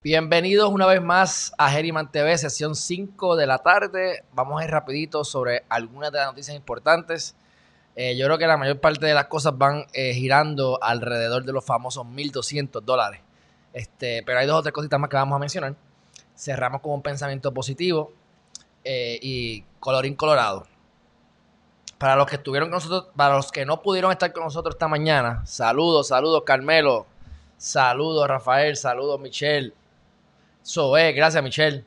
Bienvenidos una vez más a Geriman TV, sesión 5 de la tarde. Vamos a ir rapidito sobre algunas de las noticias importantes. Eh, yo creo que la mayor parte de las cosas van eh, girando alrededor de los famosos 1.200 dólares. Este, pero hay dos o tres cositas más que vamos a mencionar. Cerramos con un pensamiento positivo eh, y colorín colorado. Para los que estuvieron con nosotros, para los que no pudieron estar con nosotros esta mañana, saludos, saludos Carmelo, saludos Rafael, saludos Michelle, Soe, gracias Michelle.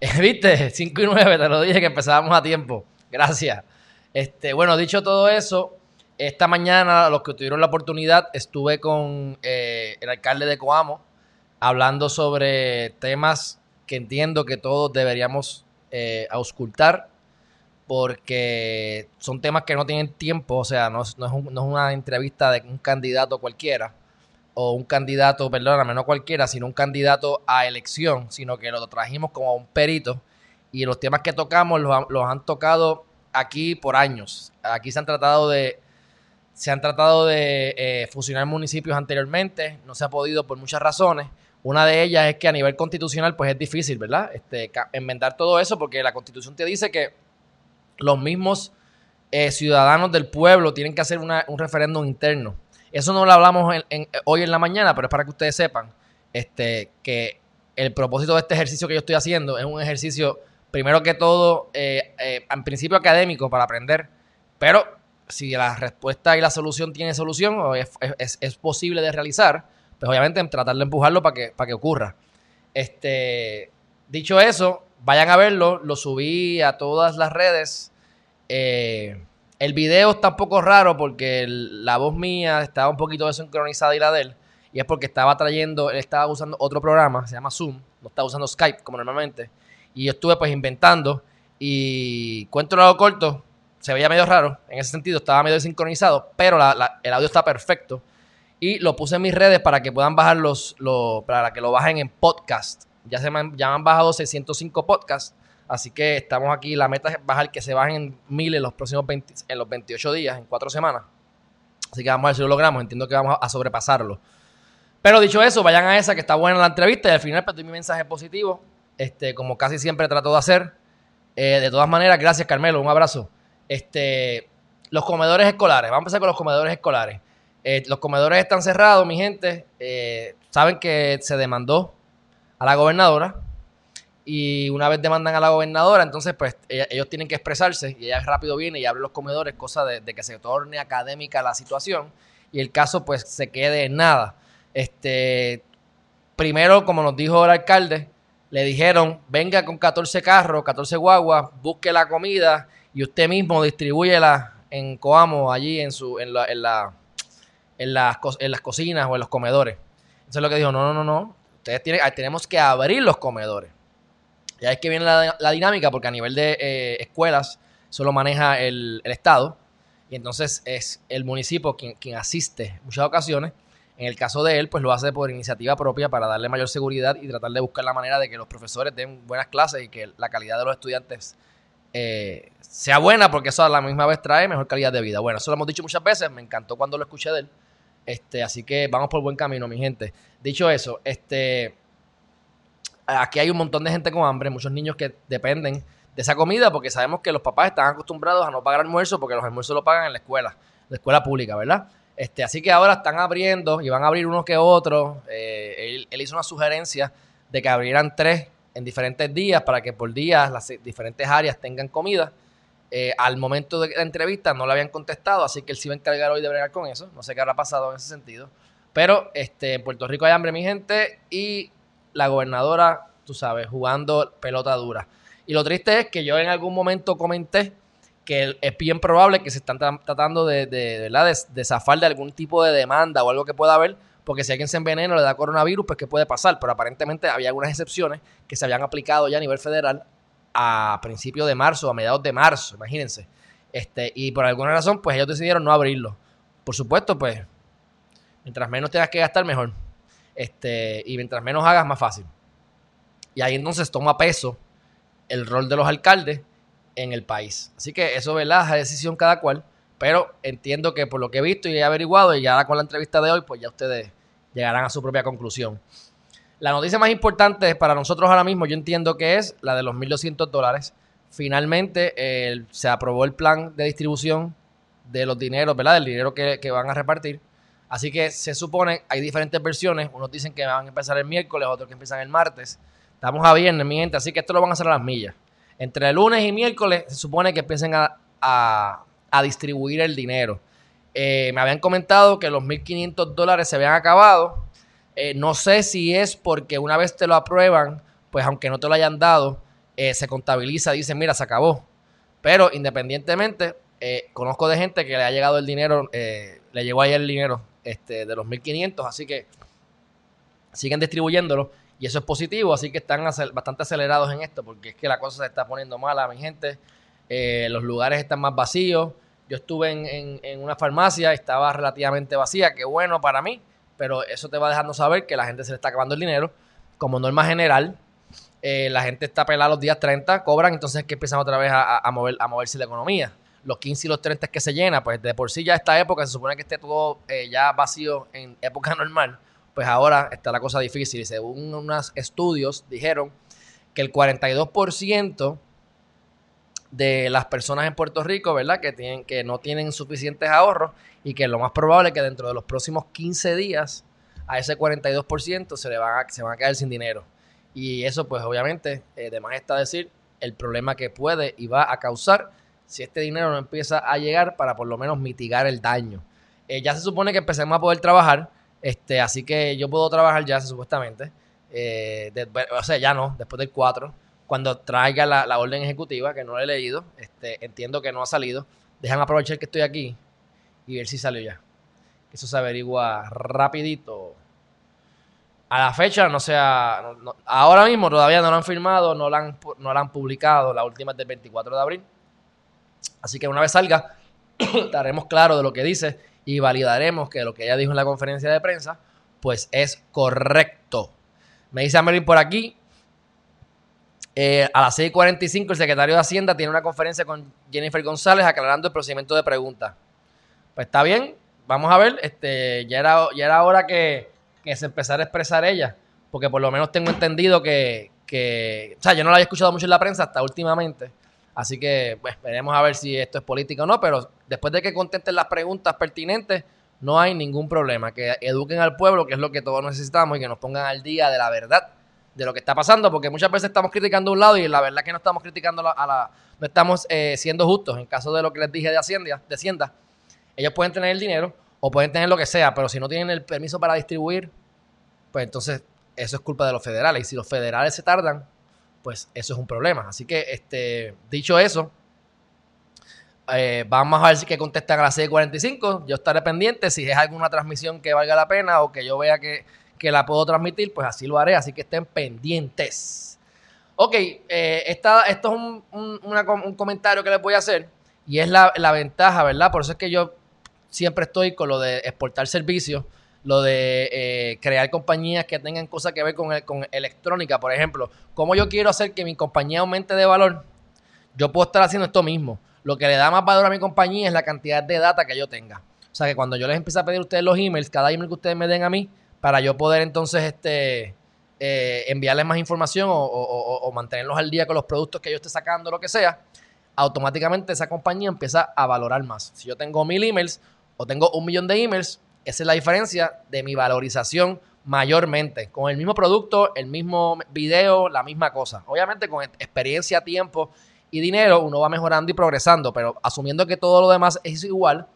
¿Viste? 5 y 9, te lo dije que empezábamos a tiempo. Gracias. Este, bueno, dicho todo eso, esta mañana, los que tuvieron la oportunidad, estuve con eh, el alcalde de Coamo hablando sobre temas que entiendo que todos deberíamos eh, auscultar porque son temas que no tienen tiempo, o sea, no, es no es una entrevista de un candidato cualquiera o un candidato, perdóname, no cualquiera, sino un candidato a elección, sino que lo trajimos como un perito y los temas que tocamos los, han tocado aquí por años. Aquí se han tratado de se han tratado de eh, fusionar municipios anteriormente, no se ha podido por muchas razones. Una de ellas es que a nivel constitucional pues es difícil, ¿verdad? Este, enmendar todo eso porque la constitución te dice que los mismos eh, ciudadanos del pueblo tienen que hacer un referéndum interno eso no lo hablamos hoy en la mañana, pero es para que ustedes sepan este, que el propósito de este ejercicio que yo estoy haciendo es un ejercicio, primero que todo, eh, eh, en principio académico para aprender, pero si la respuesta y la solución tiene solución o es, posible de realizar, pues obviamente tratar de empujarlo para que, para que ocurra. Este, dicho eso, vayan a verlo, lo subí a todas las redes. Eh, el video está un poco raro porque la voz mía estaba un poquito desincronizada y la de él. Y es porque estaba trayendo, él estaba usando otro programa, se llama Zoom, no estaba usando Skype como normalmente. Y yo estuve pues inventando y cuento algo corto, se veía medio raro, en ese sentido estaba medio desincronizado, pero el audio está perfecto. Y lo puse en mis redes para que puedan bajar los, para que lo bajen en podcast. Ya se me ya me han bajado 605 podcasts Así que estamos aquí, la meta es bajar que se bajen mil en los próximos 20, en los 28 días, en cuatro semanas. Así que vamos a ver si lo logramos. Entiendo que vamos a sobrepasarlo. Pero dicho eso, vayan a esa que está buena la entrevista y al final pues, doy mi mensaje positivo, este, como casi siempre trato de hacer. Eh, de todas maneras, gracias Carmelo, un abrazo. Este, los comedores escolares, vamos a empezar con los comedores escolares. Eh, los comedores están cerrados, mi gente. Eh, saben que se demandó a la gobernadora y una vez demandan a la gobernadora, entonces pues ellos tienen que expresarse y ella rápido viene y abre los comedores, cosa de, que se torne académica la situación y el caso pues se quede en nada. Este, primero, como nos dijo el alcalde, le dijeron, venga con 14 carros, 14 guaguas, busque la comida y usted mismo distribúyela en Coamo, allí en, su, en, la, en, la, en, las, en las cocinas o en los comedores. Eso es lo que dijo, no, no, no, no, ustedes tienen, tenemos que abrir los comedores. Ya es que viene la, dinámica porque a nivel de eh, escuelas solo maneja el, Estado y entonces es el municipio quien, quien asiste en muchas ocasiones. En el caso de él, pues lo hace por iniciativa propia para darle mayor seguridad y tratar de buscar la manera de que los profesores den buenas clases y que la calidad de los estudiantes eh, sea buena, porque eso a la misma vez trae mejor calidad de vida. Bueno, eso lo hemos dicho muchas veces, me encantó cuando lo escuché de él. Este, así que vamos por buen camino, mi gente. Dicho eso, este, aquí hay un montón de gente con hambre, muchos niños que dependen de esa comida porque sabemos que los papás están acostumbrados a no pagar almuerzo porque los almuerzos lo pagan en la escuela, la escuela pública, ¿verdad? Este, así que ahora están abriendo y van a abrir unos que otros. Eh, él, hizo una sugerencia de que abrieran tres en diferentes días para que por días las diferentes áreas tengan comida. Eh, al momento de la entrevista no le habían contestado, así que él se iba a encargar hoy de bregar con eso. No sé qué habrá pasado en ese sentido. Pero este, en Puerto Rico hay hambre, mi gente, y la gobernadora, tú sabes, jugando pelota dura. Y lo triste es que yo en algún momento comenté que es bien probable que se están tratando de, de, de, zafar de algún tipo de demanda o algo que pueda haber, porque si alguien se envenena o le da coronavirus, pues qué puede pasar. Pero aparentemente había algunas excepciones que se habían aplicado ya a nivel federal a principios de marzo, a mediados de marzo, imagínense. Este, y por alguna razón, pues ellos decidieron no abrirlo. Por supuesto, pues, mientras menos tengas que gastar, mejor. Este, y mientras menos hagas, más fácil. Y ahí entonces toma peso el rol de los alcaldes en el país. Así que eso, ¿verdad? Es decisión cada cual. Pero entiendo que por lo que he visto y he averiguado, y ya con la entrevista de hoy, pues ya ustedes llegarán a su propia conclusión. La noticia más importante para nosotros ahora mismo, yo entiendo que es la de los 1.200 dólares. Finalmente se aprobó el plan de distribución de los dineros, ¿verdad? Del dinero que, que van a repartir. Así que se supone, hay diferentes versiones. Unos dicen que van a empezar el miércoles, otros que empiezan el martes. Estamos a viernes, mi gente, así que esto lo van a hacer a las millas. Entre lunes y miércoles se supone que empiecen a, distribuir el dinero. Eh, me habían comentado que los 1.500 dólares se habían acabado. Eh, no sé si es porque una vez te lo aprueban, pues aunque no te lo hayan dado, eh, se contabiliza, dicen, mira, se acabó. Pero independientemente, conozco de gente que le ha llegado el dinero, le llegó ayer el dinero este, de los 1.500, así que siguen distribuyéndolo y eso es positivo, así que están bastante acelerados en esto, porque es que la cosa se está poniendo mala, mi gente. Eh, los lugares están más vacíos. Yo estuve en, una farmacia, estaba relativamente vacía, que bueno para mí, pero eso te va dejando saber que la gente se le está acabando el dinero. Como norma general, eh, la gente está pelada los días 30, cobran, entonces es que empiezan otra vez a, mover, a moverse la economía. Los 15 y los 30 es que se llena, pues de por sí ya esta época se supone que esté todo eh, ya vacío en época normal pues ahora está la cosa difícil. Y según unos estudios dijeron que el 42% de las personas en Puerto Rico, ¿verdad? Que, tienen, que no tienen suficientes ahorros y que lo más probable es que dentro de los próximos 15 días a ese 42% se, le van a, se van a caer sin dinero. Y eso pues obviamente, eh, de más está decir, el problema que puede y va a causar si este dinero no empieza a llegar para por lo menos mitigar el daño. Eh, ya se supone que empecemos a poder trabajar, este, así que yo puedo trabajar ya, supuestamente. Eh, o sea, ya no, después del 4. Cuando traiga la, orden ejecutiva, que no la he leído, este, entiendo que no ha salido. Dejan aprovechar que estoy aquí y ver si salió ya. Eso se averigua rapidito. A la fecha, no sea, ahora mismo todavía no lo han firmado, no lo han, no lo han publicado. La última es del 24 de abril. Así que una vez salga, estaremos claros de lo que dice y validaremos que lo que ella dijo en la conferencia de prensa, pues es correcto. Me dice Amelín por aquí, eh, a las 6.45 el secretario de Hacienda tiene una conferencia con Jennifer González aclarando el procedimiento de preguntas. Pues está bien, vamos a ver, este, ya, era, ya era hora que, se empezara a expresar ella, porque por lo menos tengo entendido que, que, o sea, yo no la había escuchado mucho en la prensa hasta últimamente, Así que, pues, veremos a ver si esto es política o no, pero después de que contesten las preguntas pertinentes, no hay ningún problema. Que eduquen al pueblo, que es lo que todos necesitamos, y que nos pongan al día de la verdad de lo que está pasando, porque muchas veces estamos criticando un lado y la verdad que no estamos criticando a la, no estamos eh, siendo justos. En caso de lo que les dije de Hacienda, de Hacienda, ellos pueden tener el dinero o pueden tener lo que sea, pero si no tienen el permiso para distribuir, pues entonces eso es culpa de los federales. Y si los federales se tardan, pues eso es un problema. Así que, este, dicho eso, eh, vamos a ver si que contestan a las 6.45. Yo estaré pendiente. Si es alguna transmisión que valga la pena o que yo vea que, la puedo transmitir, pues así lo haré. Así que estén pendientes. Ok, eh, esto es un, un, comentario que les voy a hacer. Y es la, la ventaja, ¿verdad? Por eso es que yo siempre estoy con lo de exportar servicios lo de eh, crear compañías que tengan cosas que ver con, con electrónica, por ejemplo. ¿Cómo yo quiero hacer que mi compañía aumente de valor? Yo puedo estar haciendo esto mismo. Lo que le da más valor a mi compañía es la cantidad de data que yo tenga. O sea que cuando yo les empiezo a pedir a ustedes los emails, cada email que ustedes me den a mí, para yo poder entonces este, eh, enviarles más información o, mantenerlos al día con los productos que yo esté sacando, lo que sea, automáticamente esa compañía empieza a valorar más. Si yo tengo mil emails o tengo un millón de emails, esa es la diferencia de mi valorización mayormente. Con el mismo producto, el mismo video, la misma cosa. Obviamente con experiencia, tiempo y dinero uno va mejorando y progresando, pero asumiendo que todo lo demás es igual,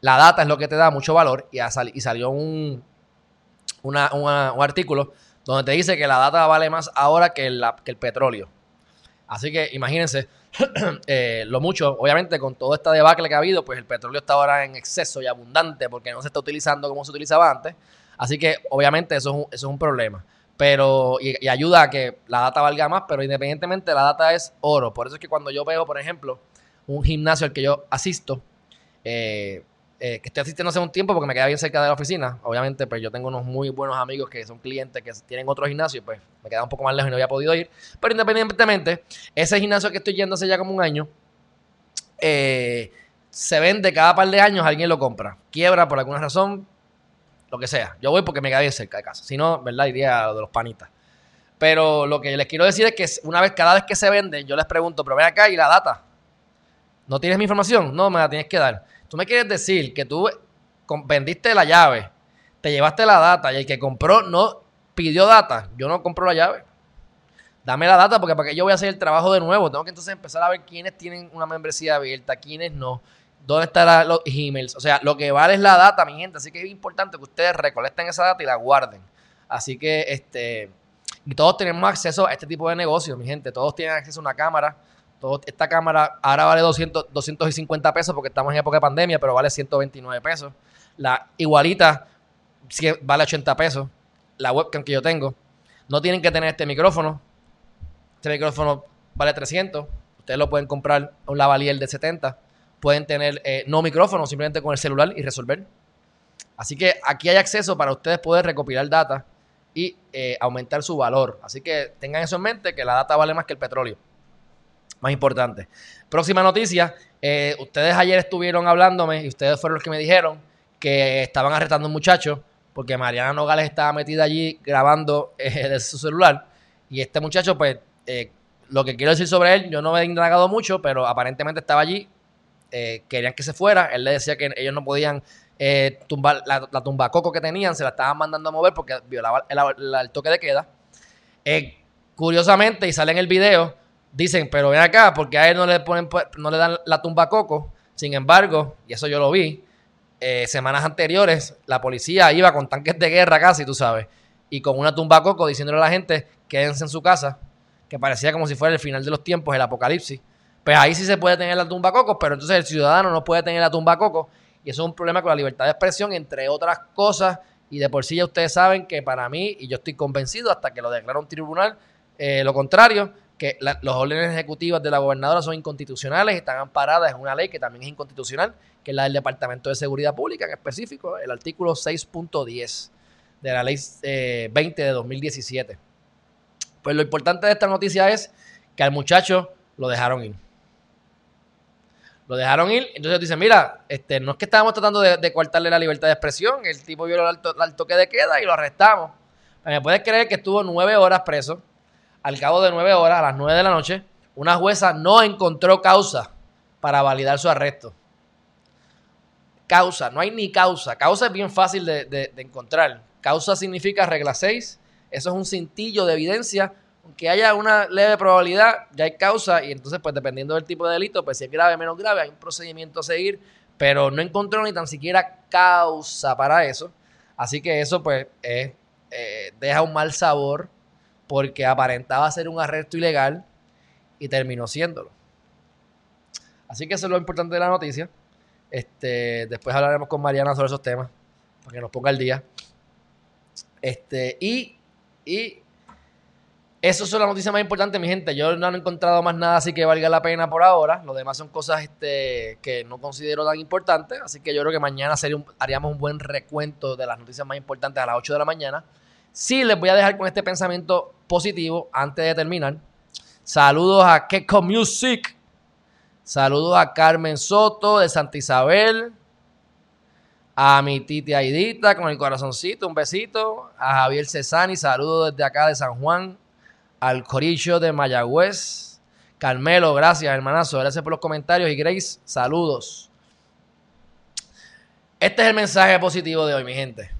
la data es lo que te da mucho valor y, salió un, un artículo donde te dice que la data vale más ahora que el petróleo. Así que imagínense eh, lo mucho, obviamente con todo esta debacle que ha habido, pues el petróleo está ahora en exceso y abundante porque no se está utilizando como se utilizaba antes. Así que obviamente eso es un, eso es un problema. pero y, ayuda a que la data valga más, pero independientemente la data es oro. Por eso es que cuando yo veo, por ejemplo, un gimnasio al que yo asisto, eh, eh, que estoy asistiendo hace un tiempo porque me queda bien cerca de la oficina, obviamente, pues yo tengo unos muy buenos amigos que son clientes que tienen otro gimnasio, pues me queda un poco más lejos y no había podido ir. Pero independientemente, ese gimnasio que estoy yendo hace ya como un año, eh, se vende cada par de años, alguien lo compra. Quiebra por alguna razón, lo que sea. Yo voy porque me queda bien cerca de casa. Si no, ¿verdad? Iría a lo de los panitas. Pero lo que les quiero decir es que una vez, cada vez que se venden, yo les pregunto, pero ven acá y la data. ¿No tienes mi información? No, me la tienes que dar. Tú me quieres decir que tú vendiste la llave, te llevaste la data y el que compró no pidió data. Yo no compro la llave. Dame la data porque para que yo voy a hacer el trabajo de nuevo. Tengo que entonces empezar a ver quiénes tienen una membresía abierta, quiénes no dónde están los emails. O sea, lo que vale es la data, mi gente. Así que es importante que ustedes recolecten esa data y la guarden. Así que, este, y todos tenemos acceso a este tipo de negocios, mi gente. Todos tienen acceso a una cámara. Esta cámara ahora vale 200, 250 pesos porque estamos en época de pandemia, pero vale 129 pesos. La igualita vale 80 pesos. La webcam que yo tengo. No tienen que tener este micrófono. Este micrófono vale 300. Ustedes lo pueden comprar a un lavalier de 70 pueden tener eh, no micrófono, simplemente con el celular y resolver. Así que aquí hay acceso para ustedes poder recopilar data y eh, aumentar su valor. Así que tengan eso en mente, que la data vale más que el petróleo. Más importante. Próxima noticia. Eh, ustedes ayer estuvieron hablándome y ustedes fueron los que me dijeron que estaban arrestando a un muchacho porque Mariana Nogales estaba metida allí grabando desde su celular. Y este muchacho, pues, lo que quiero decir sobre él, yo no me he indagado mucho, pero aparentemente estaba allí eh, querían que se fuera. Él le decía que ellos no podían eh, tumbar la, la tumba coco que tenían, se la estaban mandando a mover porque violaba el, toque de queda. Eh, curiosamente, y sale en el video, dicen, pero ven acá, porque a él no le, ponen, no le dan la tumba coco. Sin embargo, y eso yo lo vi, semanas anteriores, la policía iba con tanques de guerra casi, tú sabes, y con una tumba coco diciéndole a la gente, quédense en su casa, que parecía como si fuera el final de los tiempos, el apocalipsis pues ahí sí se puede tener la tumba coco, pero entonces el ciudadano no puede tener la tumba coco y eso es un problema con la libertad de expresión, entre otras cosas, y de por sí ya ustedes saben que para mí, y yo estoy convencido hasta que lo declara un tribunal, eh, lo contrario, que los órdenes ejecutivas de la gobernadora son inconstitucionales, están amparadas en una ley que también es inconstitucional, que es la del Departamento de Seguridad Pública, en específico, el artículo 6.10 de la ley 20 eh, de 2017. Pues lo importante de esta noticia es que al muchacho lo dejaron ir. Lo dejaron ir. Entonces dicen, mira, este, no es que estábamos tratando de, de cortarle la libertad de expresión. El tipo violó el, el toque de queda y lo arrestamos. ¿Me puedes creer que estuvo nueve horas preso? Al cabo de nueve horas, a las nueve de la noche, una jueza no encontró causa para validar su arresto. Causa, no hay ni causa. Causa es bien fácil de, encontrar. Causa significa regla 6. Eso es un cintillo de evidencia que haya una leve probabilidad, ya hay causa y entonces pues dependiendo del tipo de delito, pues si es grave o menos grave, hay un procedimiento a seguir, pero no encontró ni tan siquiera causa para eso. Así que eso pues eh, deja un mal sabor porque aparentaba ser un arresto ilegal y terminó siéndolo. Así que eso es lo importante de la noticia. Este, después hablaremos con Mariana sobre esos temas, para que nos ponga el día. Este, y, y eso es la noticia más importante, mi gente. Yo no he encontrado más nada así que valga la pena por ahora. Lo demás son cosas este, que no considero tan importantes. Así que yo creo que mañana sería haríamos un buen recuento de las noticias más importantes a las 8 de la mañana. Sí, les voy a dejar con este pensamiento positivo antes de terminar. Saludos a Keko Music. Saludos a Carmen Soto de Santa Isabel. A mi titi Aidita con el corazoncito, un besito. A Javier Cesani, saludos desde acá de San Juan al Corillo de Mayagüez. Carmelo, gracias, hermanazo. Gracias por los comentarios. Y Grace, saludos. Este es el mensaje positivo de hoy, mi gente.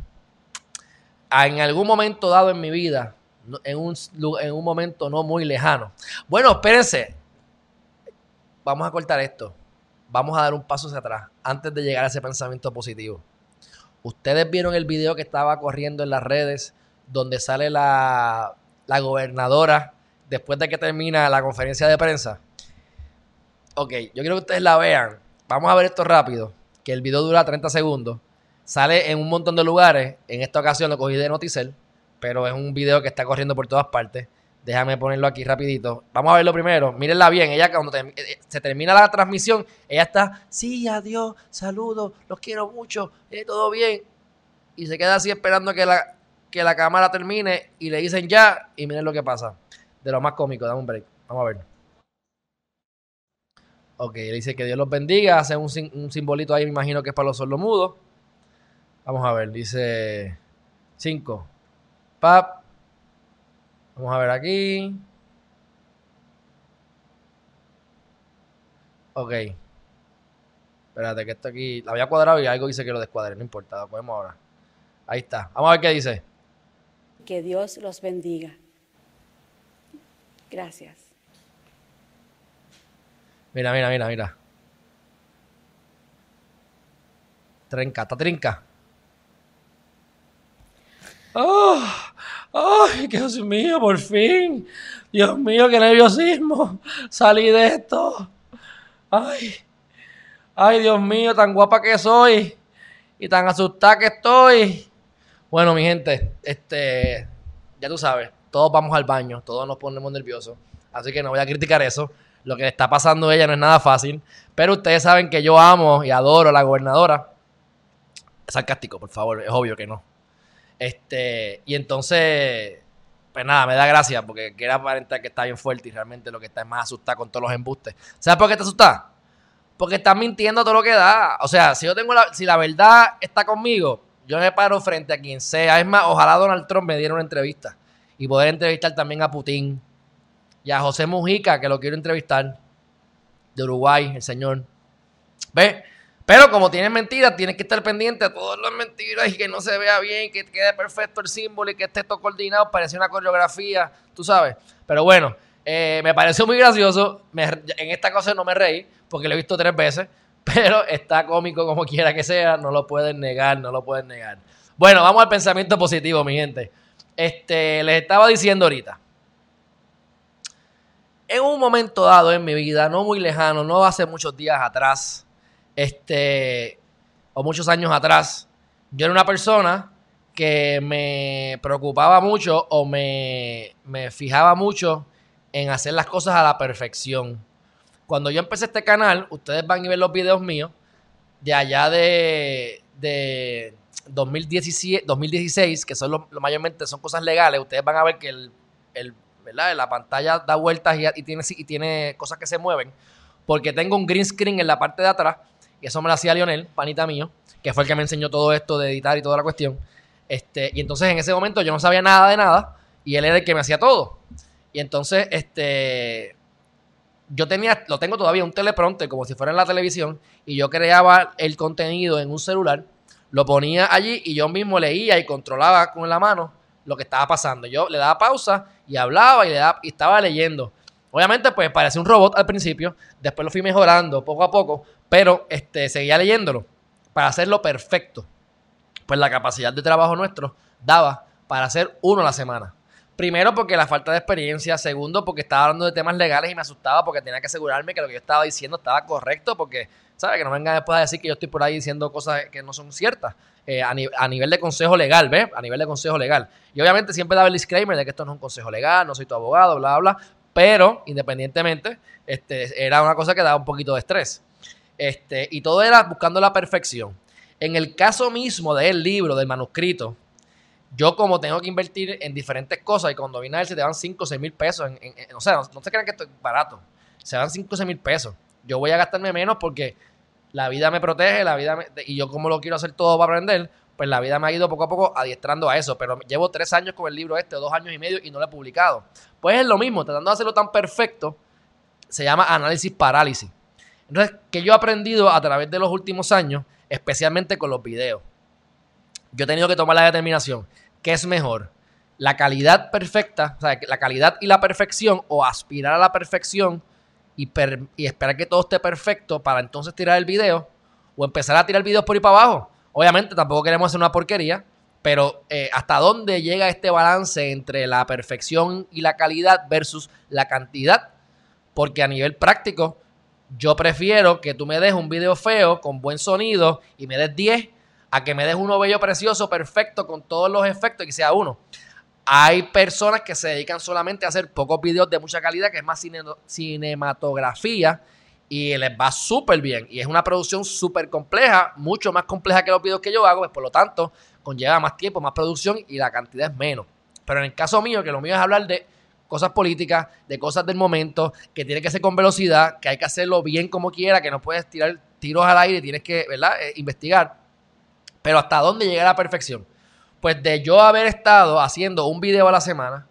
En algún momento dado en mi vida, en un, en un momento no muy lejano. Bueno, espérense. Vamos a cortar esto. Vamos a dar un paso hacia atrás antes de llegar a ese pensamiento positivo. Ustedes vieron el video que estaba corriendo en las redes donde sale la la gobernadora después de que termina la conferencia de prensa. Ok, yo quiero que ustedes la vean. Vamos a ver esto rápido, que el video dura 30 segundos. Sale en un montón de lugares. En esta ocasión lo cogí de Noticel pero es un video que está corriendo por todas partes. Déjame ponerlo aquí rapidito. Vamos a verlo primero. Mírenla bien. Ella cuando eh, eh, se termina la transmisión, ella está, sí, adiós, saludos, los quiero mucho, eh, todo bien. Y se queda así esperando que la, que la cámara termine y le dicen ya y miren lo que pasa. De lo más cómico, dame un break. Vamos a ver. Ok, le dice que Dios los bendiga, hace un, un simbolito ahí, me imagino que es para los sordomudos. Vamos a ver, dice 5. Pap. Vamos a ver aquí. Ok. Espérate, que esto aquí. La había cuadrado y algo dice que lo descuadre. No importa, lo podemos ahora. Ahí está. Vamos a ver qué dice. Que Dios los bendiga. Gracias. Mira, mira, mira, mira. Trenca, está trinca. ¡Oh! ¡Ay, Dios mío, por fin! Dios mío, qué nerviosismo. Salí de esto. ¡Ay! ¡Ay, Dios mío, tan guapa que soy! Y tan asustada que estoy. Bueno, mi gente, este, ya tú sabes, todos vamos al baño, todos nos ponemos nerviosos. Así que no voy a criticar eso. Lo que le está pasando a ella no es nada fácil. Pero ustedes saben que yo amo y adoro a la gobernadora. Es sarcástico, por favor, es obvio que no. Este, y entonces, pues nada, me da gracia porque quiere aparentar que está bien fuerte y realmente lo que está es más asustada con todos los embustes. ¿Sabes por qué está asustada? Porque está mintiendo todo lo que da. O sea, si yo tengo la, si la verdad está conmigo, yo me paro frente a quien sea. Es más, ojalá Donald Trump me diera una entrevista y poder entrevistar también a Putin y a José Mujica, que lo quiero entrevistar, de Uruguay, el señor. ¿Ves? Pero como tienen mentiras, tienes que estar pendiente a todas las mentiras y que no se vea bien, que quede perfecto el símbolo y que esté todo coordinado, parece una coreografía, tú sabes. Pero bueno, eh, me pareció muy gracioso. en esta cosa no me reí porque lo he visto tres veces, pero está cómico como quiera que sea, no lo pueden negar, no lo pueden negar. Bueno, vamos al pensamiento positivo, mi gente. Este, les estaba diciendo ahorita. En un momento dado en mi vida, no muy lejano, no hace muchos días atrás, este, o muchos años atrás, yo era una persona que me preocupaba mucho o me, me fijaba mucho en hacer las cosas a la perfección. Cuando yo empecé este canal, ustedes van a ver los videos míos de allá de, de 2017, 2016, que son lo, mayormente son cosas legales. Ustedes van a ver que el, el ¿verdad? la pantalla da vueltas y, tiene, y tiene cosas que se mueven. Porque tengo un green screen en la parte de atrás y eso me lo hacía Lionel, panita mío, que fue el que me enseñó todo esto de editar y toda la cuestión. Este, y entonces en ese momento yo no sabía nada de nada y él era el que me hacía todo. Y entonces, este, yo tenía, lo tengo todavía, un teleprompter como si fuera en la televisión y yo creaba el contenido en un celular, lo ponía allí y yo mismo leía y controlaba con la mano lo que estaba pasando. Yo le daba pausa y hablaba y, le daba, y estaba leyendo. Obviamente, pues parecía un robot al principio, después lo fui mejorando poco a poco, pero este, seguía leyéndolo para hacerlo perfecto. Pues la capacidad de trabajo nuestro daba para hacer uno a la semana. Primero porque la falta de experiencia, segundo porque estaba hablando de temas legales y me asustaba porque tenía que asegurarme que lo que yo estaba diciendo estaba correcto porque, ¿sabes? Que no vengan después a decir que yo estoy por ahí diciendo cosas que no son ciertas eh, a, nivel de consejo legal, ¿ves? A nivel de consejo legal. Y obviamente siempre daba el disclaimer de que esto no es un consejo legal, no soy tu abogado, bla, bla, bla. Pero, independientemente, este, era una cosa que daba un poquito de estrés. Este, y todo era buscando la perfección. En el caso mismo del libro, del manuscrito, yo como tengo que invertir en diferentes cosas y cuando vine a ver se te van 5 o 6 mil pesos. En, o sea, no, se crean que esto es barato. Se van 5 o 6 mil pesos. Yo voy a gastarme menos porque la vida me protege, la vida y yo como lo quiero hacer todo para aprender, pues la vida me ha ido poco a poco adiestrando a eso. Pero llevo tres años con el libro este, dos años y medio y no lo he publicado. Pues es lo mismo, tratando de hacerlo tan perfecto, se llama análisis parálisis. Entonces, que yo he aprendido a través de los últimos años, especialmente con los videos. Yo he tenido que tomar la determinación. ¿Qué es mejor? La calidad perfecta, o sea, la calidad y la perfección, o aspirar a la perfección y, esperar que todo esté perfecto para entonces tirar el video, o empezar a tirar videos por ahí para abajo. Obviamente tampoco queremos hacer una porquería, pero eh, ¿hasta dónde llega este balance entre la perfección y la calidad versus la cantidad? Porque a nivel práctico, yo prefiero que tú me des un video feo con buen sonido y me des 10 a que me des uno bello, precioso, perfecto, con todos los efectos y que sea uno. Hay personas que se dedican solamente a hacer pocos videos de mucha calidad, que es más cinematografía, y les va súper bien. Y es una producción súper compleja, mucho más compleja que los videos que yo hago, pues por lo tanto conlleva más tiempo, más producción y la cantidad es menos. Pero en el caso mío, que lo mío es hablar de cosas políticas, de cosas del momento, que tiene que ser con velocidad, que hay que hacerlo bien como quiera, que no puedes tirar tiros al aire, tienes que, ¿verdad?, eh, investigar. Pero hasta dónde llega la perfección. Pues de yo haber estado haciendo un video a la semana,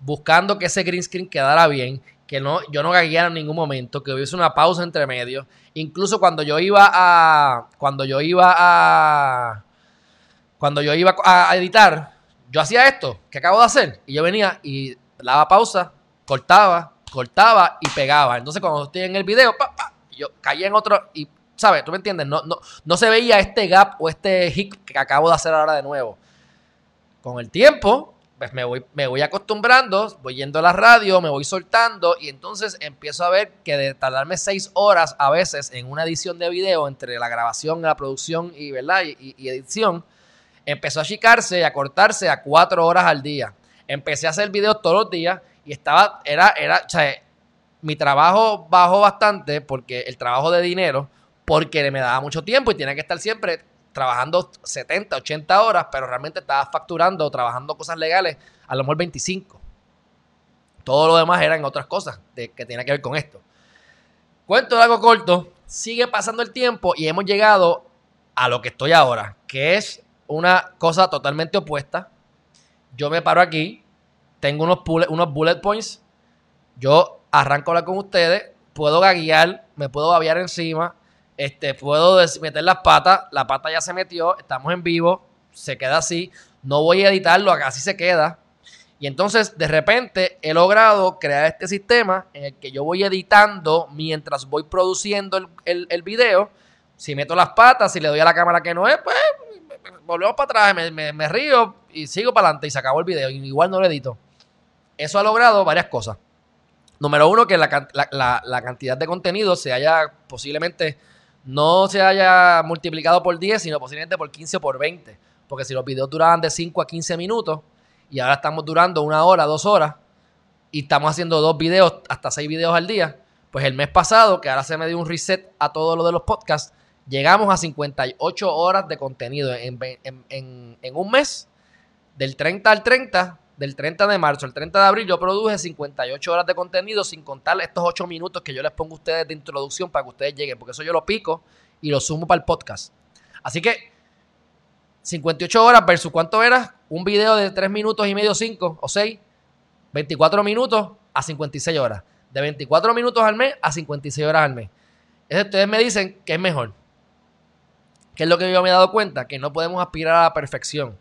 buscando que ese green screen quedara bien, que no, yo no gagueara en ningún momento, que hubiese una pausa entre medio. Incluso cuando yo iba a. Cuando yo iba a. Cuando yo iba a editar, yo hacía esto que acabo de hacer. Y yo venía y daba pausa, cortaba, cortaba y pegaba. Entonces, cuando estoy en el video, yo caía en otro. Y, ¿sabes? ¿Tú me entiendes? No, no, no se veía este gap o este hit que acabo de hacer ahora de nuevo con el tiempo, pues me voy, me voy acostumbrando, voy yendo a la radio, me voy soltando y entonces empiezo a ver que de tardarme seis horas a veces en una edición de video entre la grabación, la producción y, ¿verdad? y, edición, empezó a achicarse, a cortarse a cuatro horas al día. Empecé a hacer videos todos los días y estaba, era, era, o mi trabajo bajó bastante porque el trabajo de dinero, porque me daba mucho tiempo y tenía que estar siempre trabajando 70, 80 horas, pero realmente estaba facturando, trabajando cosas legales, a lo mejor 25. Todo lo demás eran otras cosas que tiene que ver con esto. Cuento de algo corto, sigue pasando el tiempo y hemos llegado a lo que estoy ahora, que es una cosa totalmente opuesta. Yo me paro aquí, tengo unos, unos bullet points, yo arranco hablar con ustedes, puedo gaguear, me puedo babear encima, este, puedo meter las patas, la pata ya se metió, estamos en vivo, se queda así, no voy a editarlo, así se queda. Y entonces, de repente, he logrado crear este sistema en el que yo voy editando mientras voy produciendo el, el, video. Si meto las patas, si le doy a la cámara que no es, pues volvemos para atrás, me, me, río y sigo para adelante y se acabó el video. igual no lo edito. Eso ha logrado varias cosas. Número uno, que la cantidad de contenido se haya posiblemente no se haya multiplicado por 10, sino posiblemente por 15 o por 20. Porque si los videos duraban de 5 a 15 minutos y ahora estamos durando una hora, dos horas y estamos haciendo dos videos, hasta seis videos al día, pues el mes pasado, que ahora se me dio un reset a todo lo de los podcasts, llegamos a 58 horas de contenido en, un mes, del 30 al 30 del 30 de marzo al 30 de abril, yo produje 58 horas de contenido sin contar estos 8 minutos que yo les pongo a ustedes de introducción para que ustedes lleguen, porque eso yo lo pico y lo sumo para el podcast. Así que 58 horas versus cuánto era un video de 3 minutos y medio, 5 o 6, 24 minutos a 56 horas. De 24 minutos al mes a 56 horas al mes. Entonces ustedes me dicen que es mejor. ¿Qué es lo que yo me he dado cuenta? Que no podemos aspirar a la perfección.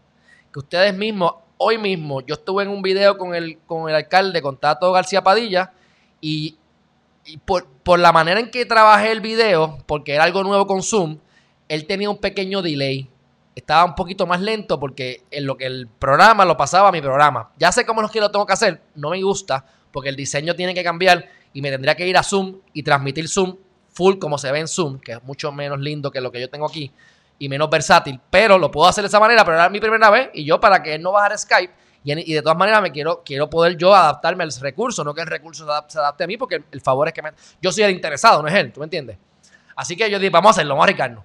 Que ustedes mismos hoy mismo yo estuve en un video con el, con el alcalde, con Tato García Padilla, y, por, la manera en que trabajé el video, porque era algo nuevo con Zoom, él tenía un pequeño delay. Estaba un poquito más lento porque en lo que el programa lo pasaba a mi programa. Ya sé cómo es que lo tengo que hacer, no me gusta, porque el diseño tiene que cambiar y me tendría que ir a Zoom y transmitir Zoom full como se ve en Zoom, que es mucho menos lindo que lo que yo tengo aquí y menos versátil, pero lo puedo hacer de esa manera, pero era mi primera vez y yo para que él no bajara Skype y, de todas maneras me quiero, quiero poder yo adaptarme al recurso, no que el recurso se adapte, a mí porque el, favor es que me, yo soy el interesado, no es él, ¿tú me entiendes? Así que yo dije, vamos a hacerlo, vamos a arriesgarnos.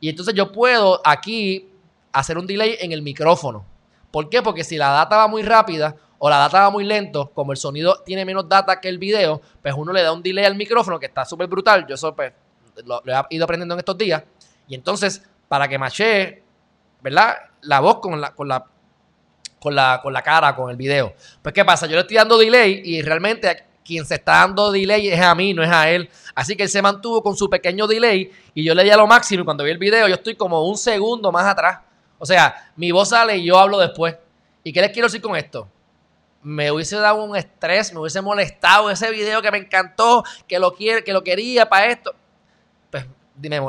Y entonces yo puedo aquí hacer un delay en el micrófono. ¿Por qué? Porque si la data va muy rápida o la data va muy lento, como el sonido tiene menos data que el video, pues uno le da un delay al micrófono que está súper brutal. Yo eso pues, lo, he ido aprendiendo en estos días. Y entonces para que mache, ¿verdad? La voz con la, con la, con la, con la cara, con el video. Pues, ¿qué pasa? Yo le estoy dando delay y realmente quien se está dando delay es a mí, no es a él. Así que él se mantuvo con su pequeño delay y yo le di a lo máximo y cuando vi el video yo estoy como un segundo más atrás. O sea, mi voz sale y yo hablo después. ¿Y qué les quiero decir con esto? Me hubiese dado un estrés, me hubiese molestado ese video que me encantó, que lo, quiere, que lo quería para esto. Pues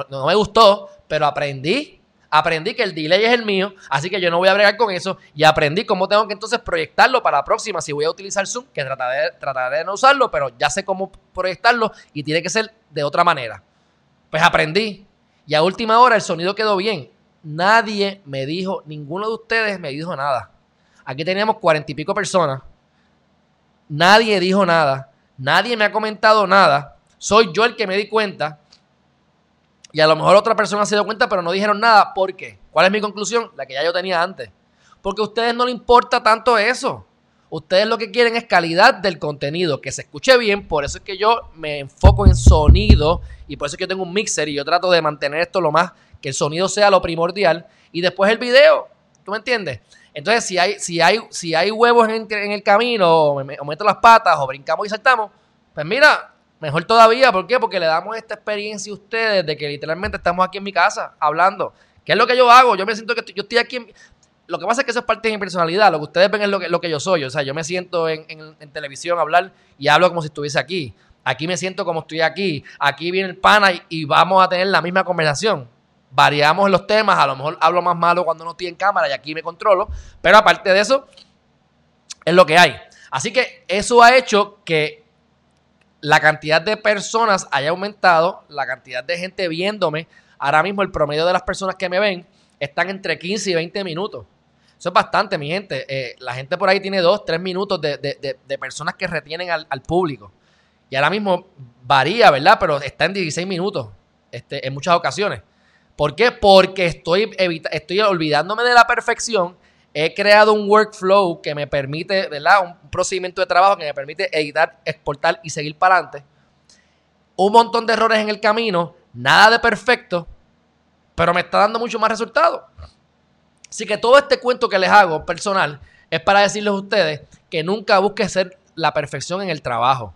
no me gustó, pero aprendí. Aprendí que el delay es el mío, así que yo no voy a bregar con eso. Y aprendí cómo tengo que entonces proyectarlo para la próxima. Si voy a utilizar Zoom, que trataré, trataré de no usarlo, pero ya sé cómo proyectarlo y tiene que ser de otra manera. Pues aprendí. Y a última hora el sonido quedó bien. Nadie me dijo, ninguno de ustedes me dijo nada. Aquí teníamos cuarenta y pico personas. Nadie dijo nada. Nadie me ha comentado nada. Soy yo el que me di cuenta. Y a lo mejor otra persona se dio cuenta, pero no dijeron nada. ¿Por qué? ¿Cuál es mi conclusión? La que ya yo tenía antes. Porque a ustedes no les importa tanto eso. Ustedes lo que quieren es calidad del contenido, que se escuche bien. Por eso es que yo me enfoco en sonido y por eso es que yo tengo un mixer y yo trato de mantener esto lo más, que el sonido sea lo primordial. Y después el video. ¿Tú me entiendes? Entonces, si hay, si hay, si hay huevos en, el camino, o, o meto las patas, o brincamos y saltamos, pues mira, mejor todavía. ¿Por qué? Porque le damos esta experiencia a ustedes de que literalmente estamos aquí en mi casa hablando. ¿Qué es lo que yo hago? Yo me siento que yo estoy aquí en, lo que pasa es que eso es parte de mi personalidad. Lo que ustedes ven es lo que, lo que yo soy. O sea, yo me siento en, televisión a hablar y hablo como si estuviese aquí. Aquí me siento como estoy aquí. Aquí viene el pana y, vamos a tener la misma conversación. Variamos los temas. A lo mejor hablo más malo cuando no estoy en cámara y aquí me controlo. Pero aparte de eso, es lo que hay. Así que eso ha hecho que la cantidad de personas haya aumentado, la cantidad de gente viéndome. Ahora mismo el promedio de las personas que me ven están entre 15 y 20 minutos. Eso es bastante, mi gente. Eh, la gente por ahí tiene dos, tres minutos de, personas que retienen al, público. Y ahora mismo varía, ¿verdad? Pero está en 16 minutos este, en muchas ocasiones. ¿Por qué? Porque estoy, estoy olvidándome de la perfección. He creado un workflow que me permite, ¿verdad? Un procedimiento de trabajo que me permite editar, exportar y seguir para adelante. Un montón de errores en el camino, nada de perfecto, pero me está dando mucho más resultados. Así que todo este cuento que les hago personal es para decirles a ustedes que nunca busques ser la perfección en el trabajo.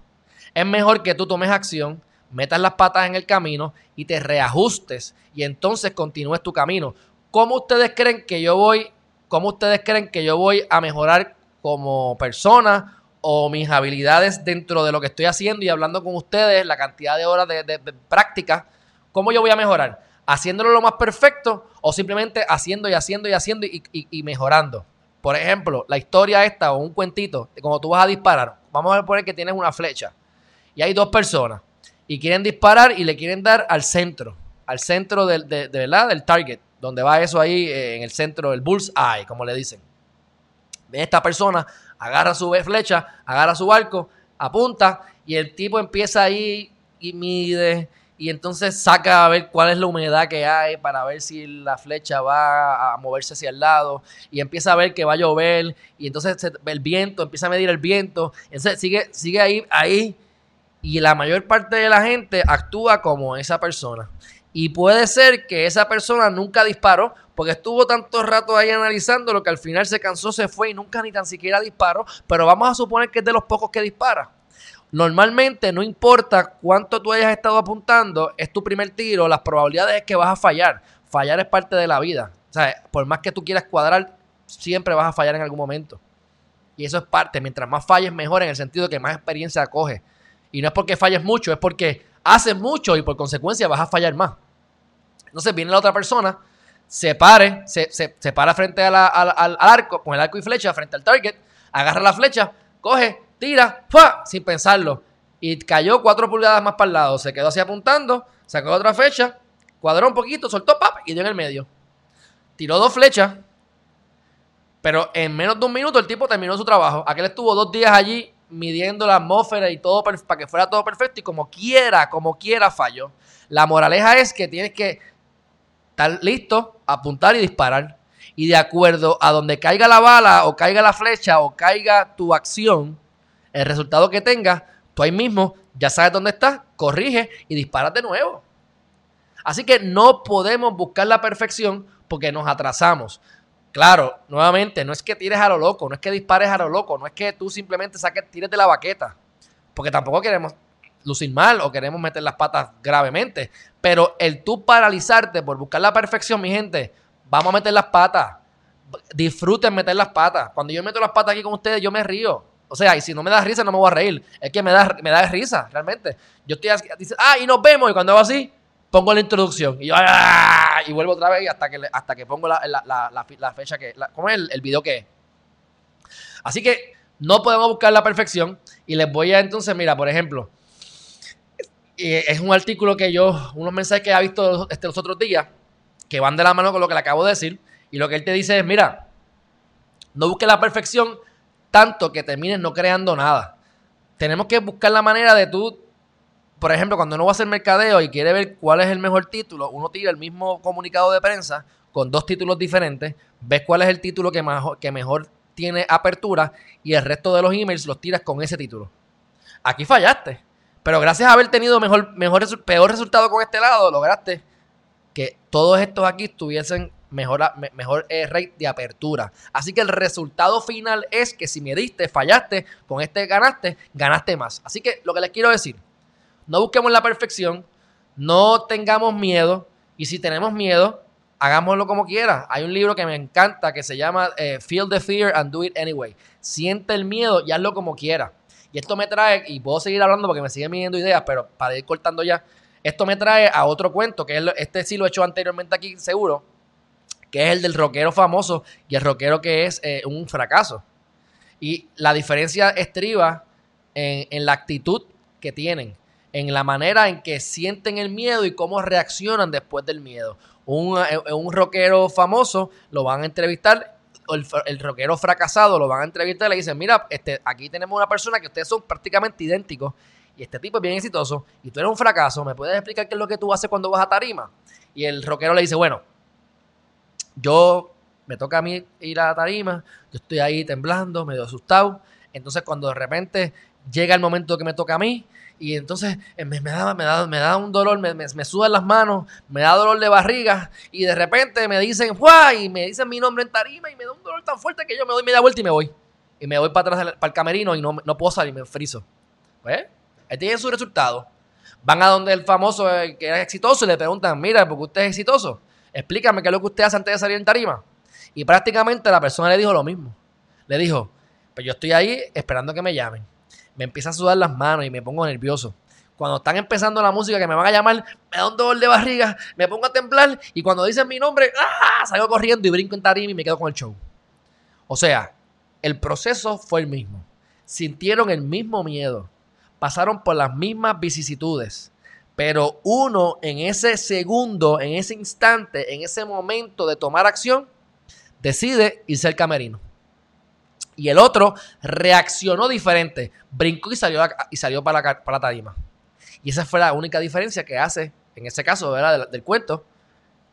Es mejor que tú tomes acción, metas las patas en el camino y te reajustes y entonces continúes tu camino. ¿Cómo ustedes creen que yo voy, cómo ustedes creen que yo voy a mejorar como persona o mis habilidades dentro de lo que estoy haciendo y hablando con ustedes, la cantidad de horas de, de práctica? ¿Cómo yo voy a mejorar? haciéndolo lo más perfecto o simplemente haciendo y haciendo y haciendo y, mejorando. Por ejemplo, la historia esta o un cuentito cuando tú vas a disparar, vamos a poner que tienes una flecha y hay dos personas y quieren disparar y le quieren dar al centro, al centro del, de, ¿verdad? del target, donde va eso ahí eh, en el centro del bullseye, como le dicen. Esta persona agarra su flecha, agarra su arco, apunta y el tipo empieza ahí y mide y entonces saca a ver cuál es la humedad que hay para ver si la flecha va a moverse hacia el lado y empieza a ver que va a llover y entonces el viento, empieza a medir el viento, entonces sigue, sigue ahí, ahí y la mayor parte de la gente actúa como esa persona. Y puede ser que esa persona nunca disparó porque estuvo tanto rato ahí analizando lo que al final se cansó, se fue y nunca ni tan siquiera disparó, pero vamos a suponer que es de los pocos que dispara. Normalmente no importa cuánto tú hayas estado apuntando, es tu primer tiro, las probabilidades es que vas a fallar. Fallar es parte de la vida. O sea, por más que tú quieras cuadrar, siempre vas a fallar en algún momento. Y eso es parte. Mientras más falles, mejor en el sentido de que más experiencia coges. Y no es porque falles mucho, es porque haces mucho y por consecuencia vas a fallar más. Entonces viene la otra persona, se pare, se, se, para frente al, al arco, con el arco y flecha, frente al target, agarra la flecha, coge, tira, ¡fua! sin pensarlo. Y cayó cuatro pulgadas más para el lado. Se quedó así apuntando, sacó otra fecha, cuadró un poquito, soltó pap y dio en el medio. Tiró dos flechas, pero en menos de un minuto el tipo terminó su trabajo. Aquel estuvo dos días allí midiendo la atmósfera y todo para que fuera todo perfecto y como quiera, como quiera falló. La moraleja es que tienes que estar listo, apuntar y disparar. Y de acuerdo a donde caiga la bala o caiga la flecha o caiga tu acción, el resultado que tengas, tú ahí mismo ya sabes dónde estás, corrige y disparas de nuevo. Así que no podemos buscar la perfección porque nos atrasamos. Claro, nuevamente, no es que tires a lo loco, no es que dispares a lo loco, no es que tú simplemente saques, tires de la baqueta, porque tampoco queremos lucir mal o queremos meter las patas gravemente. Pero el tú paralizarte por buscar la perfección, mi gente, vamos a meter las patas. Disfruten meter las patas. Cuando yo meto las patas aquí con ustedes, yo me río. O sea, y si no me da risa, no me voy a reír. Es que me da, me da risa, realmente. Yo estoy así, dice, ah, y nos vemos. Y cuando hago así, pongo la introducción. Y yo, ¡ah! y vuelvo otra vez hasta que, hasta que pongo la, la, fecha que. ¿Cómo es el, video que es? Así que no podemos buscar la perfección. Y les voy a entonces, mira, por ejemplo, es un artículo que yo, unos mensajes que he visto este, los otros días, que van de la mano con lo que le acabo de decir. Y lo que él te dice es, mira, No busques la perfección tanto que termines no creando nada. Tenemos que buscar la manera de tú, por ejemplo, cuando uno va a hacer mercadeo y quiere ver cuál es el mejor título, uno tira el mismo comunicado de prensa con dos títulos diferentes, ves cuál es el título que mejor, que mejor tiene apertura y el resto de los emails los tiras con ese título. Aquí fallaste. Pero gracias a haber tenido mejor, peor resultado con este lado, lograste que todos estos aquí tuviesen mejor, mejor eh, rate de apertura. Así que el resultado final es que si me diste, fallaste, con este ganaste, ganaste más. Así que lo que les quiero decir, no busquemos la perfección, no tengamos miedo y si tenemos miedo, hagámoslo como quiera. Hay un libro que me encanta que se llama eh, Feel the Fear and Do It Anyway. Siente el miedo y hazlo como quiera. Y esto me trae, y puedo seguir hablando porque me siguen viniendo ideas, pero para ir cortando ya, esto me trae a otro cuento, que es, este sí lo he hecho anteriormente aquí seguro, que es el del rockero famoso y el rockero que es eh, un fracaso. Y la diferencia estriba en la actitud que tienen, en la manera en que sienten el miedo y cómo reaccionan después del miedo. Un, eh, un rockero famoso lo van a entrevistar el, el, rockero fracasado lo van a entrevistar y le dicen, mira, este, aquí tenemos una persona que ustedes son prácticamente idénticos y este tipo es bien exitoso y tú eres un fracaso, ¿me puedes explicar qué es lo que tú haces cuando vas a tarima? Y el rockero le dice, bueno, yo me toca a mí ir a tarima, yo estoy ahí temblando, medio asustado, entonces cuando de repente llega el momento que me toca a mí, y entonces eh, me, me, da, me un dolor, me, me, sudan las manos, me da dolor de barriga y de repente me dicen, ¡Fua! Y me dicen mi nombre en tarima y me da un dolor tan fuerte que yo me doy media vuelta y me voy. Y me voy para atrás, para el camerino y no, no puedo salir, me friso. Pues, ahí tienen su resultado. Van a donde el famoso que era exitoso y le preguntan, mira, porque usted es exitoso, explícame qué es lo que usted hace antes de salir en tarima. Y prácticamente la persona le dijo lo mismo. Le dijo, pues yo estoy ahí esperando que me llamen me empieza a sudar las manos y me pongo nervioso. Cuando están empezando la música que me van a llamar, me da un dolor de barriga, me pongo a temblar y cuando dicen mi nombre, ¡ah! salgo corriendo y brinco en tarima y me quedo con el show. O sea, el proceso fue el mismo. Sintieron el mismo miedo, pasaron por las mismas vicisitudes, pero uno en ese segundo, en ese instante, en ese momento de tomar acción, decide irse al camerino y el otro reaccionó diferente, brincó y salió, y salió para, la, para la tarima. Y esa fue la única diferencia que hace, en ese caso Del, del, cuento,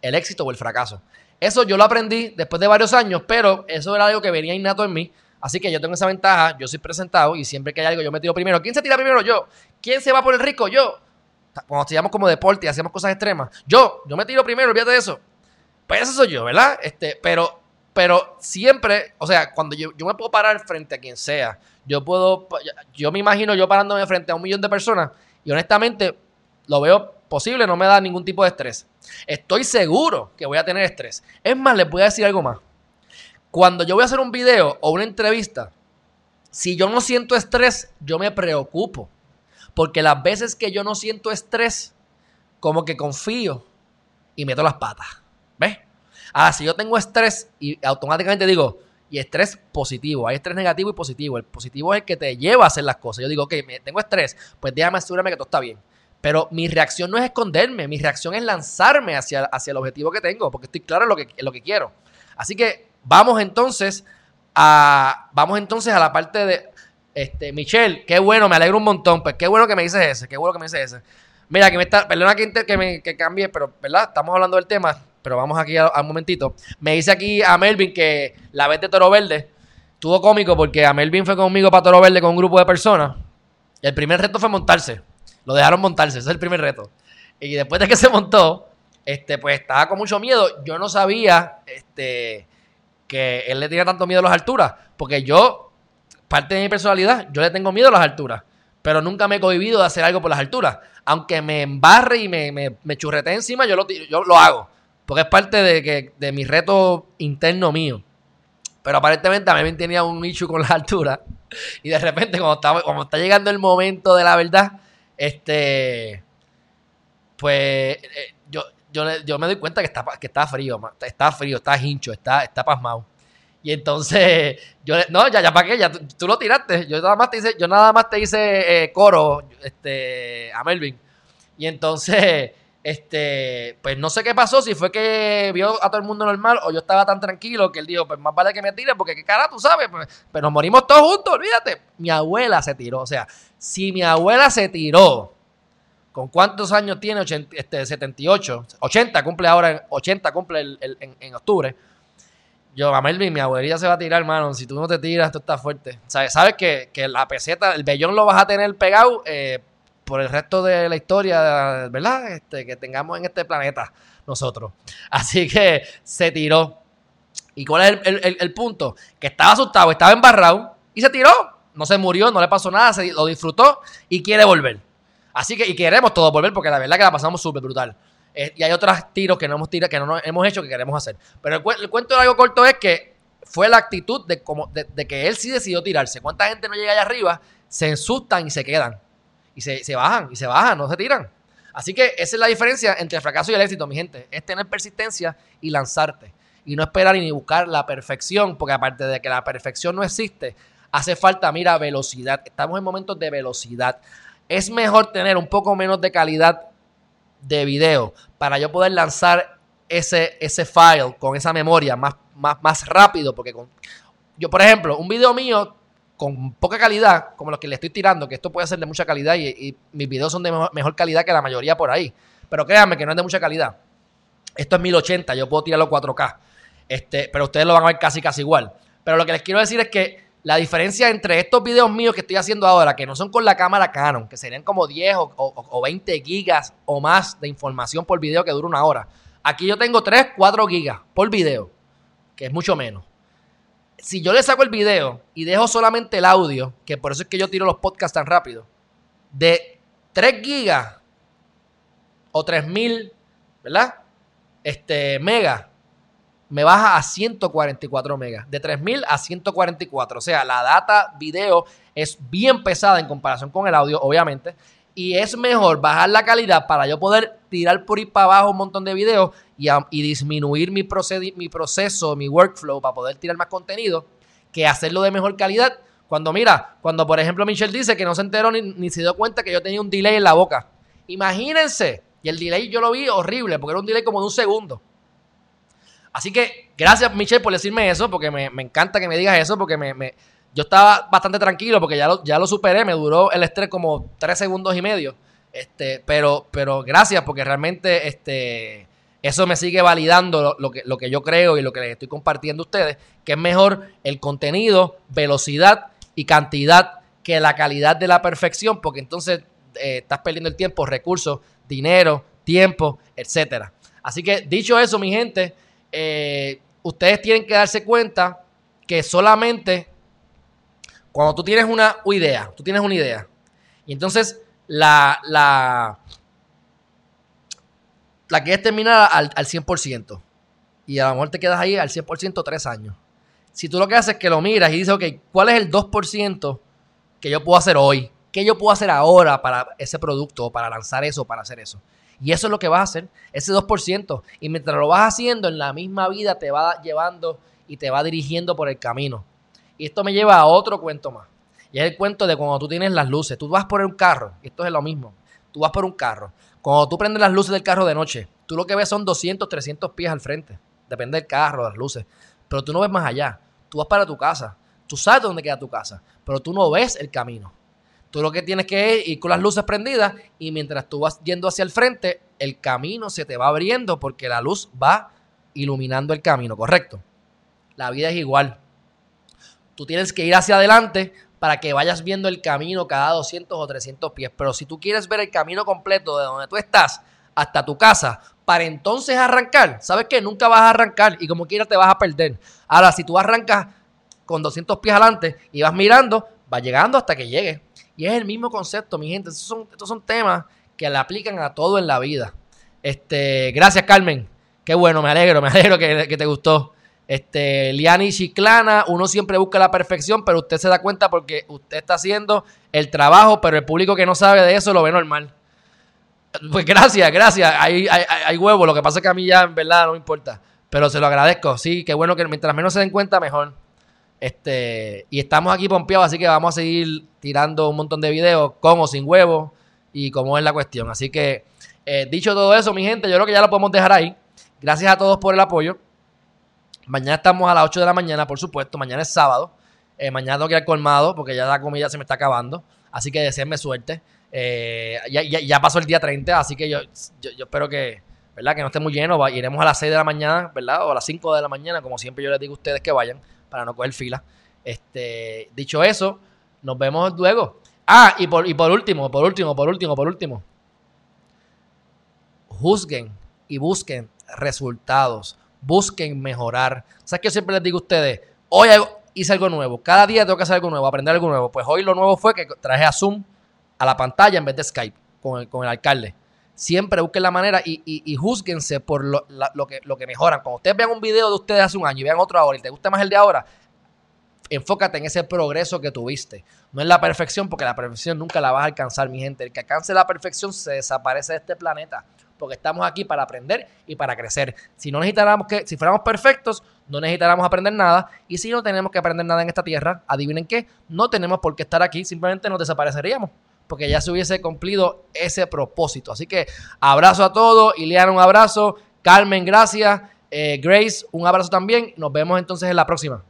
el éxito o el fracaso. Eso yo lo aprendí después de varios años, pero eso era algo que venía innato en mí. Así que yo tengo esa ventaja, yo soy presentado y siempre que hay algo yo me tiro primero. ¿Quién se tira primero? Yo. ¿Quién se va por el rico? Yo. Cuando estudiamos como deporte y hacemos cosas extremas. Yo, yo me tiro primero, olvídate de eso. Pues eso soy yo, ¿verdad? Este, pero pero siempre, o sea, cuando yo, me puedo parar frente a quien sea, yo puedo, yo me imagino yo parándome frente a un millón de personas y honestamente lo veo posible, no me da ningún tipo de estrés. Estoy seguro que voy a tener estrés. Es más, les voy a decir algo más. Cuando yo voy a hacer un video o una entrevista, si yo no siento estrés, yo me preocupo. Porque las veces que yo no siento estrés, como que confío y meto las patas. Ahora, si yo tengo estrés y automáticamente digo, y estrés positivo, hay estrés negativo y positivo. El positivo es el que te lleva a hacer las cosas. Yo digo, ok, tengo estrés, pues déjame asegurarme que todo está bien. Pero mi reacción no es esconderme, mi reacción es lanzarme hacia, hacia el objetivo que tengo, porque estoy claro en lo que, lo que quiero. Así que vamos entonces a, vamos entonces a la parte de, este, Michelle, qué bueno, me alegro un montón, pues qué bueno que me dices ese, qué bueno que me dices ese. Mira, que me está, perdona que, que, me, que cambie, pero, ¿verdad? Estamos hablando del tema, pero vamos aquí al, momentito. Me dice aquí a Melvin que la vez de Toro Verde estuvo cómico porque a Melvin fue conmigo para Toro Verde con un grupo de personas. El primer reto fue montarse. Lo dejaron montarse, ese es el primer reto. Y después de que se montó, este, pues estaba con mucho miedo. Yo no sabía este, que él le tenía tanto miedo a las alturas. Porque yo, parte de mi personalidad, yo le tengo miedo a las alturas. Pero nunca me he cohibido de hacer algo por las alturas. Aunque me embarre y me, me, churrete encima, yo lo, yo lo hago. Porque es parte de, que, de mi reto interno mío. Pero aparentemente mí tenía un issue con la altura. Y de repente, cuando está, cuando está llegando el momento de la verdad, este. Pues eh, yo, yo, me doy cuenta que está, que está frío, está frío, está hincho, está, está pasmado. Y entonces, yo no, ya, ya para qué, ya tú, lo tiraste. Yo nada más te hice, yo nada más te hice eh, coro este, a Melvin. Y entonces Este, pues no sé qué pasó, si fue que vio a todo el mundo normal o yo estaba tan tranquilo que él dijo, pues más vale que me tire porque qué cara, tú sabes, pues, pero nos morimos todos juntos, olvídate. Mi abuela se tiró, o sea, si mi abuela se tiró, ¿con cuántos años tiene? este, 78, 80 cumple ahora, 80 cumple en, octubre. Yo, a Melvin, mi abuelita se va a tirar, hermano. Si tú no te tiras, esto está fuerte. ¿Sabes, sabes que, que la peseta, el vellón lo vas a tener pegado eh, por el resto de la historia, ¿verdad? Este, que tengamos en este planeta nosotros. Así que se tiró. ¿Y cuál es el, punto? Que estaba asustado, estaba embarrado y se tiró. No se murió, no le pasó nada, se, lo disfrutó y quiere volver. Así que, y queremos todos volver porque la verdad que la pasamos súper brutal. Eh, y hay otros tiros que no hemos tirado, que no hemos hecho que queremos hacer. Pero el, cuento de algo corto es que fue la actitud de, como, de, que él sí decidió tirarse. ¿Cuánta gente no llega allá arriba? Se asustan y se quedan y se, bajan, y se bajan, no se tiran. Así que esa es la diferencia entre el fracaso y el éxito, mi gente. Es tener persistencia y lanzarte. Y no esperar ni buscar la perfección, porque aparte de que la perfección no existe, hace falta, mira, velocidad. Estamos en momentos de velocidad. Es mejor tener un poco menos de calidad de video para yo poder lanzar ese, ese file con esa memoria más, más, más rápido. Porque con, yo, por ejemplo, un video mío con poca calidad, como los que le estoy tirando, que esto puede ser de mucha calidad y, mis videos son de mejor, calidad que la mayoría por ahí. Pero créanme que no es de mucha calidad. Esto es 1080, yo puedo tirarlo 4K. Este, pero ustedes lo van a ver casi casi igual. Pero lo que les quiero decir es que la diferencia entre estos videos míos que estoy haciendo ahora, que no son con la cámara Canon, que serían como 10 o, o 20 gigas o más de información por video que dura una hora. Aquí yo tengo 3, 4 gigas por video, que es mucho menos si yo le saco el video y dejo solamente el audio, que por eso es que yo tiro los podcasts tan rápido, de 3 gigas o 3000, ¿verdad? Este, megas, me baja a 144 megas. De 3000 a 144. O sea, la data video es bien pesada en comparación con el audio, obviamente y es mejor bajar la calidad para yo poder tirar por ir para abajo un montón de videos y, disminuir mi, mi proceso, mi workflow para poder tirar más contenido que hacerlo de mejor calidad. Cuando mira, cuando por ejemplo Michelle dice que no se enteró ni, se dio cuenta que yo tenía un delay en la boca. Imagínense. Y el delay yo lo vi horrible porque era un delay como de un segundo. Así que gracias Michelle por decirme eso porque me, encanta que me digas eso porque me yo estaba bastante tranquilo porque ya lo, ya lo superé, me duró el estrés como tres segundos y medio. Este, pero, pero gracias porque realmente este, eso me sigue validando lo, que, lo que yo creo y lo que les estoy compartiendo a ustedes, que es mejor el contenido, velocidad y cantidad que la calidad de la perfección, porque entonces eh, estás perdiendo el tiempo, recursos, dinero, tiempo, etcétera. Así que dicho eso, mi gente, eh, ustedes tienen que darse cuenta que solamente cuando tú tienes una idea, tú tienes una idea, y entonces la, la, la quieres terminar al, al 100%, y a lo mejor te quedas ahí al 100% tres años. Si tú lo que haces es que lo miras y dices, ok, ¿cuál es el 2% que yo puedo hacer hoy? ¿Qué yo puedo hacer ahora para ese producto, para lanzar eso, para hacer eso? Y eso es lo que vas a hacer, ese 2%. Y mientras lo vas haciendo, en la misma vida te va llevando y te va dirigiendo por el camino. Y esto me lleva a otro cuento más. Y es el cuento de cuando tú tienes las luces. Tú vas por un carro, esto es lo mismo. Tú vas por un carro. Cuando tú prendes las luces del carro de noche, tú lo que ves son 200, 300 pies al frente. Depende del carro, las luces. Pero tú no ves más allá. Tú vas para tu casa. Tú sabes dónde queda tu casa. Pero tú no ves el camino. Tú lo que tienes que ir con las luces prendidas y mientras tú vas yendo hacia el frente, el camino se te va abriendo porque la luz va iluminando el camino, ¿correcto? La vida es igual. Tú tienes que ir hacia adelante para que vayas viendo el camino cada 200 o 300 pies. Pero si tú quieres ver el camino completo de donde tú estás hasta tu casa, para entonces arrancar, ¿sabes qué? Nunca vas a arrancar y como quieras te vas a perder. Ahora, si tú arrancas con 200 pies adelante y vas mirando, va llegando hasta que llegue. Y es el mismo concepto, mi gente. Estos son, estos son temas que le aplican a todo en la vida. Este, gracias, Carmen. Qué bueno, me alegro, me alegro que, que te gustó. Este, Liani Chiclana, uno siempre busca la perfección, pero usted se da cuenta porque usted está haciendo el trabajo, pero el público que no sabe de eso lo ve normal. Pues gracias, gracias. Hay, hay, huevo, lo que pasa es que a mí ya en verdad no me importa. Pero se lo agradezco, sí, qué bueno que mientras menos se den cuenta, mejor. Este, y estamos aquí pompeados, así que vamos a seguir tirando un montón de videos, como sin huevo, y cómo es la cuestión. Así que Eh, dicho todo eso, mi gente, yo creo que ya lo podemos dejar ahí. Gracias a todos por el apoyo. Mañana estamos a las 8 de la mañana, por supuesto. Mañana es sábado. Eh, mañana tengo que ir colmado porque ya la comida se me está acabando. Así que deseenme suerte. Eh, ya, ya, ya, pasó el día 30, así que yo, yo, yo, espero que, ¿verdad? que no esté muy lleno. Va, iremos a las 6 de la mañana, ¿verdad? O a las 5 de la mañana, como siempre yo les digo a ustedes que vayan para no coger fila. Este, dicho eso, nos vemos luego. Ah, y por, y por último, por último, por último, por último. Juzguen y busquen resultados. Busquen mejorar. ¿Sabes que yo siempre les digo a ustedes? Hoy hice algo nuevo. Cada día tengo que hacer algo nuevo, aprender algo nuevo. Pues hoy lo nuevo fue que traje a Zoom a la pantalla en vez de Skype con el, con el alcalde. Siempre busquen la manera y, y, juzguense por lo, lo, que, lo que mejoran. Cuando ustedes vean un video de ustedes hace un año y vean otro ahora y te gusta más el de ahora, enfócate en ese progreso que tuviste. No en la perfección, porque la perfección nunca la vas a alcanzar, mi gente. El que alcance la perfección se desaparece de este planeta. Porque estamos aquí para aprender y para crecer. Si no necesitáramos que, si fuéramos perfectos, no necesitáramos aprender nada. Y si no tenemos que aprender nada en esta tierra, adivinen qué, no tenemos por qué estar aquí, simplemente nos desapareceríamos. Porque ya se hubiese cumplido ese propósito. Así que abrazo a todos. Ileana, un abrazo. Carmen, gracias. Eh, Grace, un abrazo también. Nos vemos entonces en la próxima.